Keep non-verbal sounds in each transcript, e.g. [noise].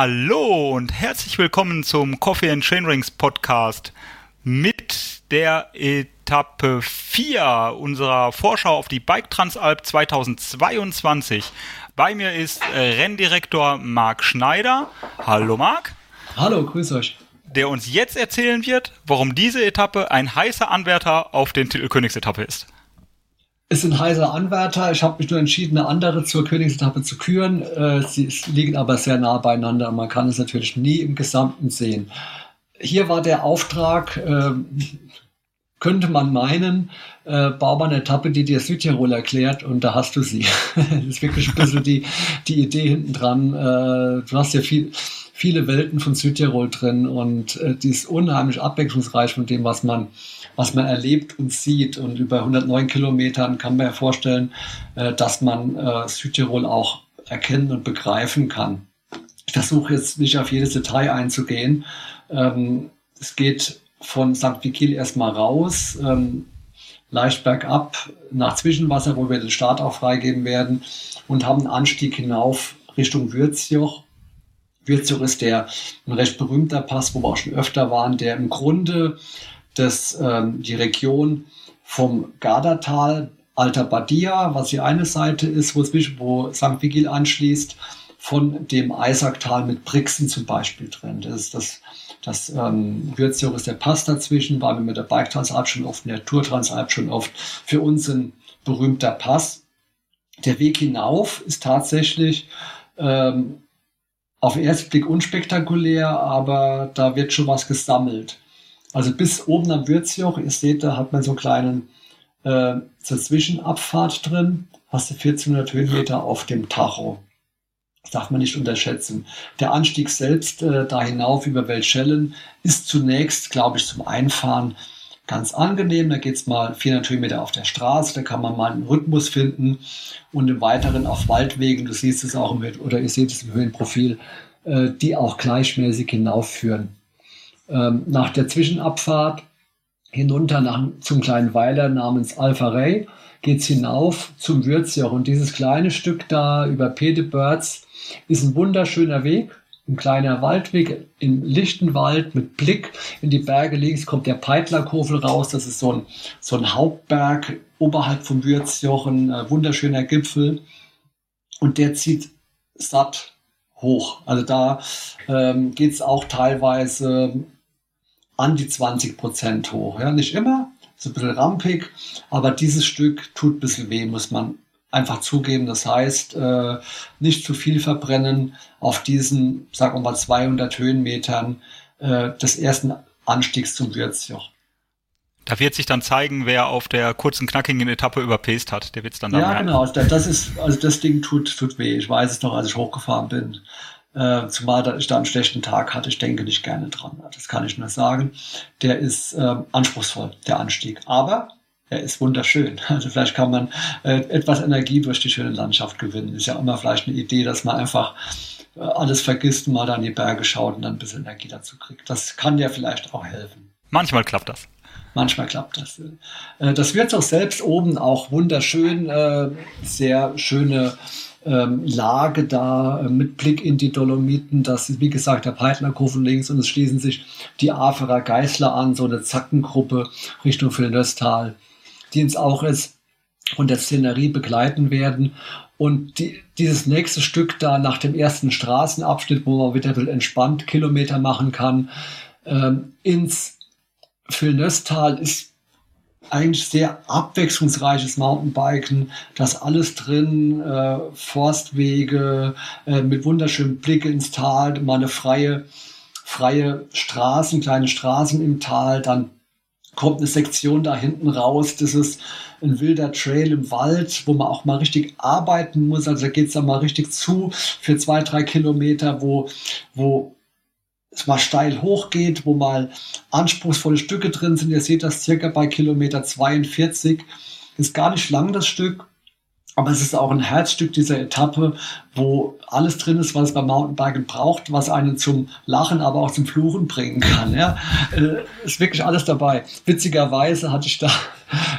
Hallo und herzlich willkommen zum Coffee and Chainrings Podcast mit der Etappe 4 unserer Vorschau auf die Bike Transalp 2022. Bei mir ist Renndirektor Marc Schneider. Hallo Marc. Hallo, grüß euch. Der uns jetzt erzählen wird, warum diese Etappe ein heißer Anwärter auf den Titel Königsetappe ist ist ein heißer Anwärter. Ich habe mich nur entschieden, eine andere zur Königsetappe zu küren. Äh, sie liegen aber sehr nah beieinander. Man kann es natürlich nie im Gesamten sehen. Hier war der Auftrag, äh, könnte man meinen, äh, bau mal eine Etappe, die dir Südtirol erklärt und da hast du sie. [laughs] das ist wirklich ein bisschen die, die Idee hinten dran. Äh, du hast ja viel, viele Welten von Südtirol drin und äh, die ist unheimlich abwechslungsreich von dem, was man was man erlebt und sieht. Und über 109 Kilometern kann man ja vorstellen, äh, dass man äh, Südtirol auch erkennen und begreifen kann. Ich versuche jetzt nicht auf jedes Detail einzugehen. Ähm, es geht von St. Vigil erstmal raus, ähm, leicht bergab nach Zwischenwasser, wo wir den Start auch freigeben werden und haben einen Anstieg hinauf Richtung Würzjoch. Würzjoch ist der ein recht berühmter Pass, wo wir auch schon öfter waren, der im Grunde dass ähm, die Region vom Gardatal, Alter Badia, was die eine Seite ist, wo, wo St. Vigil anschließt, von dem Eisacktal mit Brixen zum Beispiel trennt. Das ist das, das ähm, Würzjoch ist der Pass dazwischen, war wir mit der Bike Transalp schon oft, mit der Tour Transalp schon oft. Für uns ein berühmter Pass. Der Weg hinauf ist tatsächlich ähm, auf den ersten Blick unspektakulär, aber da wird schon was gesammelt. Also bis oben am Würzjoch, ihr seht, da hat man so einen kleinen äh, zur Zwischenabfahrt drin. Hast du 1400 Höhenmeter auf dem Tacho. Das darf man nicht unterschätzen. Der Anstieg selbst äh, da hinauf über Weltschellen ist zunächst, glaube ich, zum Einfahren ganz angenehm. Da geht es mal 400 Höhenmeter auf der Straße, da kann man mal einen Rhythmus finden und im Weiteren auf Waldwegen, du siehst es auch im, oder ihr seht es im Höhenprofil, äh, die auch gleichmäßig hinaufführen ähm, nach der Zwischenabfahrt hinunter nach, zum kleinen Weiler namens Alpha Ray geht's hinauf zum Würzjoch. Und dieses kleine Stück da über Pedebirds ist ein wunderschöner Weg, ein kleiner Waldweg im lichten Wald mit Blick in die Berge. Links kommt der Peitlerkofel raus. Das ist so ein, so ein Hauptberg oberhalb vom Würzjoch, ein äh, wunderschöner Gipfel. Und der zieht satt hoch. Also da ähm, geht's auch teilweise an die 20 Prozent hoch. Ja, nicht immer, so ein bisschen rampig, aber dieses Stück tut ein bisschen weh, muss man einfach zugeben. Das heißt, äh, nicht zu viel verbrennen auf diesen, sagen wir mal, 200 Höhenmetern äh, des ersten Anstiegs zum Würzjoch. Da wird sich dann zeigen, wer auf der kurzen, knackigen Etappe überpaced hat. Der wird es dann Ja, merken. genau. Das ist, also das Ding tut, tut weh. Ich weiß es noch, als ich hochgefahren bin. Äh, zumal ich da einen schlechten Tag hatte, ich denke nicht gerne dran. Das kann ich nur sagen. Der ist äh, anspruchsvoll, der Anstieg. Aber er ist wunderschön. [laughs] Also vielleicht kann man äh, etwas Energie durch die schöne Landschaft gewinnen. Ist ja immer vielleicht eine Idee, dass man einfach äh, alles vergisst und mal da an die Berge schaut und dann ein bisschen Energie dazu kriegt. Das kann ja vielleicht auch helfen. Manchmal klappt das. Manchmal klappt das. Äh, das wird auch selbst oben auch wunderschön, äh, sehr schöne ähm, Lage da äh, mit Blick in die Dolomiten. Das ist, wie gesagt, der Peitlerkurven links und es schließen sich die Aferer Geißler an, so eine Zackengruppe Richtung Villeneuve-Tal, die uns auch jetzt von der Szenerie begleiten werden. Und die, dieses nächste Stück da nach dem ersten Straßenabschnitt, wo man wieder entspannt Kilometer machen kann, ähm, ins Villeneuve-Tal ist eigentlich sehr abwechslungsreiches Mountainbiken, das alles drin, äh, Forstwege äh, mit wunderschönem Blick ins Tal, mal eine freie, freie Straßen, kleine Straßen im Tal, dann kommt eine Sektion da hinten raus, das ist ein wilder Trail im Wald, wo man auch mal richtig arbeiten muss, also da geht's dann mal richtig zu für zwei, drei Kilometer, wo, wo es mal steil hochgeht, wo mal anspruchsvolle Stücke drin sind. Ihr seht das circa bei Kilometer 42. Ist gar nicht lang das Stück, aber es ist auch ein Herzstück dieser Etappe, wo alles drin ist, was es beim Mountainbiken braucht, was einen zum Lachen, aber auch zum Fluchen bringen kann. Ja? Äh, ist wirklich alles dabei. Witzigerweise hatte ich da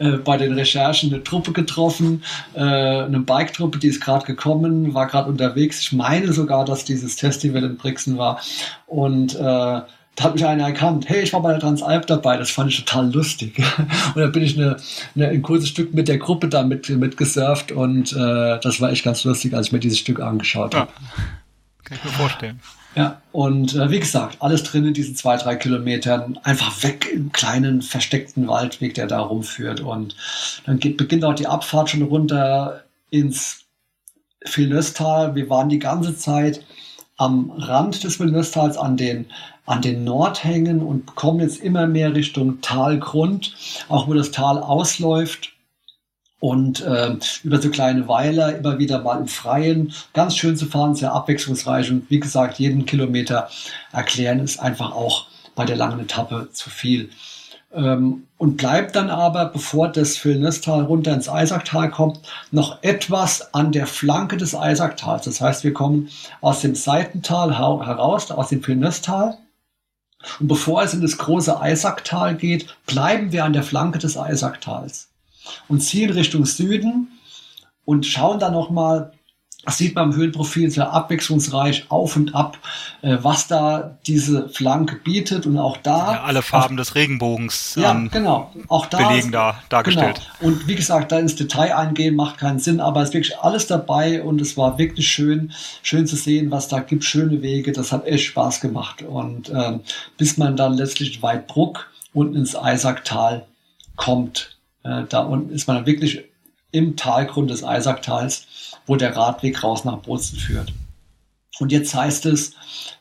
äh, bei den Recherchen eine Truppe getroffen, äh, eine Bike-Truppe, die ist gerade gekommen, war gerade unterwegs. Ich meine sogar, dass dieses Festival in Brixen war. Und äh, da hat mich einer erkannt, hey, ich war bei der Transalp dabei, das fand ich total lustig. [laughs] Und dann bin ich eine, eine, ein kurzes Stück mit der Gruppe da mit, mit gesurft und äh, das war echt ganz lustig, als ich mir dieses Stück angeschaut habe. Ja, kann ich mir vorstellen. Ja, und äh, wie gesagt, alles drin in diesen zwei, drei Kilometern, einfach weg im kleinen, versteckten Waldweg, der da rumführt. Und dann geht, beginnt auch die Abfahrt schon runter ins Vilnöstal. Wir waren die ganze Zeit am Rand des Vilnöstals an den an den Nordhängen und kommen jetzt immer mehr Richtung Talgrund, auch wo das Tal ausläuft. Und äh, über so kleine Weiler immer wieder mal im Freien. Ganz schön zu fahren, sehr abwechslungsreich. Und wie gesagt, jeden Kilometer erklären ist einfach auch bei der langen Etappe zu viel. Ähm, und bleibt dann aber, bevor das Vilnestal runter ins Eisacktal kommt, noch etwas an der Flanke des Eisaktals. Das heißt, wir kommen aus dem Seitental heraus, aus dem Vilnestal und bevor es in das große Eisacktal geht, bleiben wir an der Flanke des Eisacktals und ziehen Richtung Süden und schauen dann nochmal das sieht man im Höhenprofil sehr abwechslungsreich auf und ab, äh, was da diese Flanke bietet und auch da. Ja, alle Farben auch, des Regenbogens. Ja, genau. Auch da. Belegen da dargestellt. Genau. Und wie gesagt, da ins Detail eingehen macht keinen Sinn, aber es ist wirklich alles dabei und es war wirklich schön, schön zu sehen, was da gibt, schöne Wege. Das hat echt Spaß gemacht. Und ähm, bis man dann letztlich Weidbruck unten ins Eisacktal kommt, äh, da unten ist man dann wirklich im Talgrund des Eisacktals, wo der Radweg raus nach Bozen führt. Und jetzt heißt es,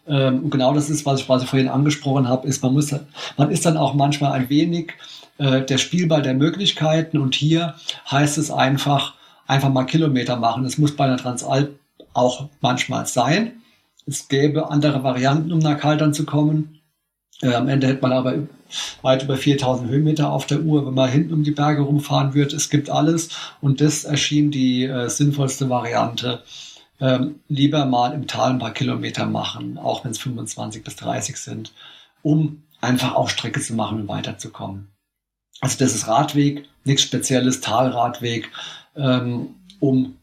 ähm, genau das ist, was ich quasi vorhin angesprochen habe, ist, man muss, man ist dann auch manchmal ein wenig äh, der Spielball der Möglichkeiten und hier heißt es einfach, einfach mal Kilometer machen. Es muss bei einer Transalp auch manchmal sein. Es gäbe andere Varianten, um nach Kaltern zu kommen. Äh, am Ende hätte man aber weit über 4000 Höhenmeter auf der Uhr, wenn man hinten um die Berge rumfahren wird. Es gibt alles und das erschien die äh, sinnvollste Variante. Ähm, lieber mal im Tal ein paar Kilometer machen, auch wenn es 25 bis 30 sind, um einfach auch Strecke zu machen und weiterzukommen. Also das ist Radweg, nichts Spezielles, Talradweg, ähm, um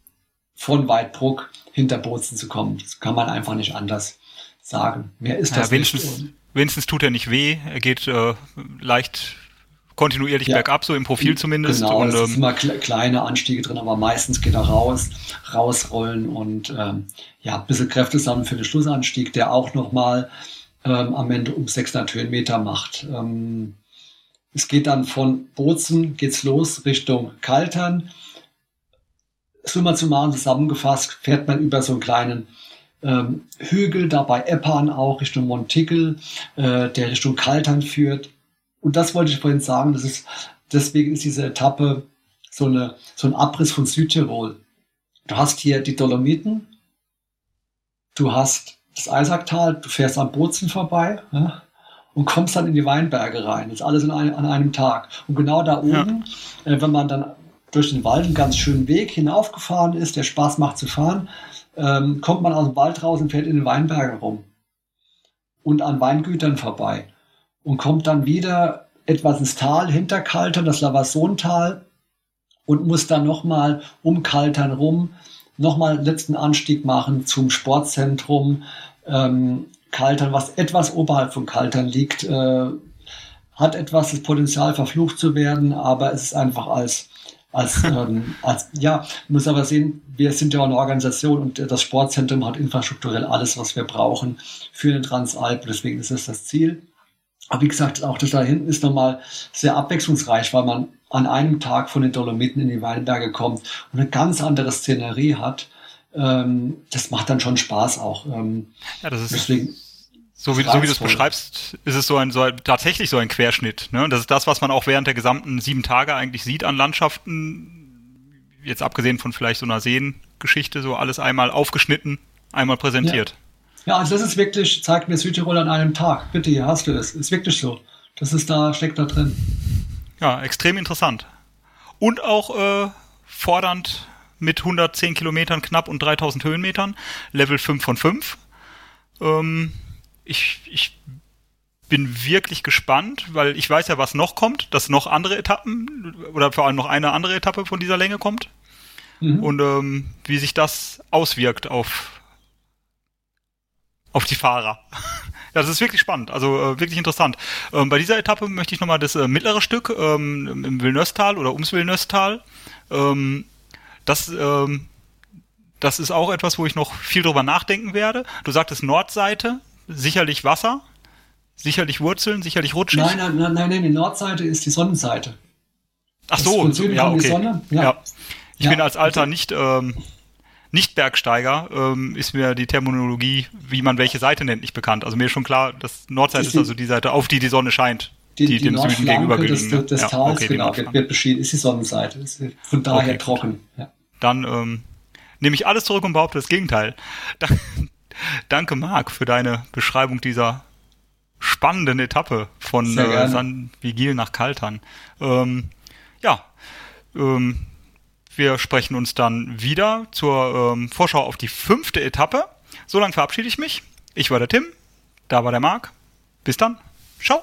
von Weidbruck hinter Bozen zu kommen. Das kann man einfach nicht anders sagen. Mehr ist das ja, nicht. Wenigstens tut er nicht weh. Er geht äh, leicht kontinuierlich ja. bergab, so im Profil zumindest. Genau, und, es ähm, immer kleine Anstiege drin, aber meistens geht er raus, rausrollen und ähm, ja, ein bisschen Kräfte sammeln für den Schlussanstieg, der auch nochmal ähm, am Ende um 600 Höhenmeter macht. Ähm, es geht dann von Bozen, geht's los Richtung Kaltern. Summa summarum zusammengefasst, fährt man über so einen kleinen ähm, Hügel, dabei Eppan auch Richtung Montickel, äh, der Richtung Kaltern führt. Und das wollte ich vorhin sagen, das ist, deswegen ist diese Etappe so, eine, so ein Abriss von Südtirol. Du hast hier die Dolomiten, du hast das Eisacktal, du fährst am Bozen vorbei ja, und kommst dann in die Weinberge rein. Das ist alles ein, an einem Tag. Und genau da oben, ja. äh, wenn man dann durch den Wald einen ganz schönen Weg hinaufgefahren ist, der Spaß macht zu fahren, ähm, kommt man aus dem Wald raus und fährt in den Weinbergen rum und an Weingütern vorbei und kommt dann wieder etwas ins Tal hinter Kaltern, das Lavasontal und muss dann nochmal um Kaltern rum nochmal letzten Anstieg machen zum Sportzentrum ähm, Kaltern, was etwas oberhalb von Kaltern liegt, äh, hat etwas das Potenzial verflucht zu werden, aber es ist einfach als als, [laughs] ähm, als ja, muss aber sehen, wir sind ja eine Organisation und das Sportzentrum hat infrastrukturell alles, was wir brauchen für den Transalp. Deswegen ist das das Ziel. Aber wie gesagt, auch das da hinten ist nochmal sehr abwechslungsreich, weil man an einem Tag von den Dolomiten in die Weinberge kommt und eine ganz andere Szenerie hat. Ähm, das macht dann schon Spaß auch. Ähm, ja, das ist deswegen so wie, so wie du es beschreibst, ist es so ein, so ein, tatsächlich so ein Querschnitt. Ne? Das ist das, was man auch während der gesamten sieben Tage eigentlich sieht an Landschaften. Jetzt abgesehen von vielleicht so einer Seengeschichte, so alles einmal aufgeschnitten, einmal präsentiert. Ja, ja also das ist wirklich, zeigt mir Südtirol an einem Tag. Bitte, hier hast du es. Ist wirklich so. Das ist da, steckt da drin. Ja, extrem interessant. Und auch äh, fordernd mit 110 Kilometern knapp und 3000 Höhenmetern. Level 5 von 5. Ähm, ich, ich bin wirklich gespannt, weil ich weiß ja, was noch kommt, dass noch andere Etappen oder vor allem noch eine andere Etappe von dieser Länge kommt. Mhm. Und ähm, wie sich das auswirkt auf, auf die Fahrer. Ja, [laughs] das ist wirklich spannend, also äh, wirklich interessant. Ähm, bei dieser Etappe möchte ich nochmal das äh, mittlere Stück ähm, im Villeneuve-Tal oder ums Villeneuve-Tal. Ähm, das, ähm, das ist auch etwas, wo ich noch viel drüber nachdenken werde. Du sagtest Nordseite, sicherlich Wasser, sicherlich Wurzeln, sicherlich rutschig. Nein, nein, nein, nein, die Nordseite ist die Sonnenseite. Ach so, ja, okay. Ja. ja. Ich ja. bin als alter nicht ähm, nicht Bergsteiger, ähm, ist mir die Terminologie, wie man welche Seite nennt, nicht bekannt. Also mir ist schon klar, dass Nordseite ist, ist also die Seite, auf die die Sonne scheint. Die, die, die dem Süden gegenüber des, des, des ja, Tals, okay, genau, wird, wird beschieden, ist die Sonnenseite. Ist von daher okay, trocken. Ja. Dann ähm, nehme ich alles zurück und behaupte das Gegenteil. [laughs] Danke, Marc, für deine Beschreibung dieser spannenden Etappe von äh, San Vigil nach Kaltern. Ähm, ja, ähm, wir sprechen uns dann wieder zur ähm, Vorschau auf die fünfte Etappe. So lange verabschiede ich mich. Ich war der Tim, da war der Marc. Bis dann. Ciao.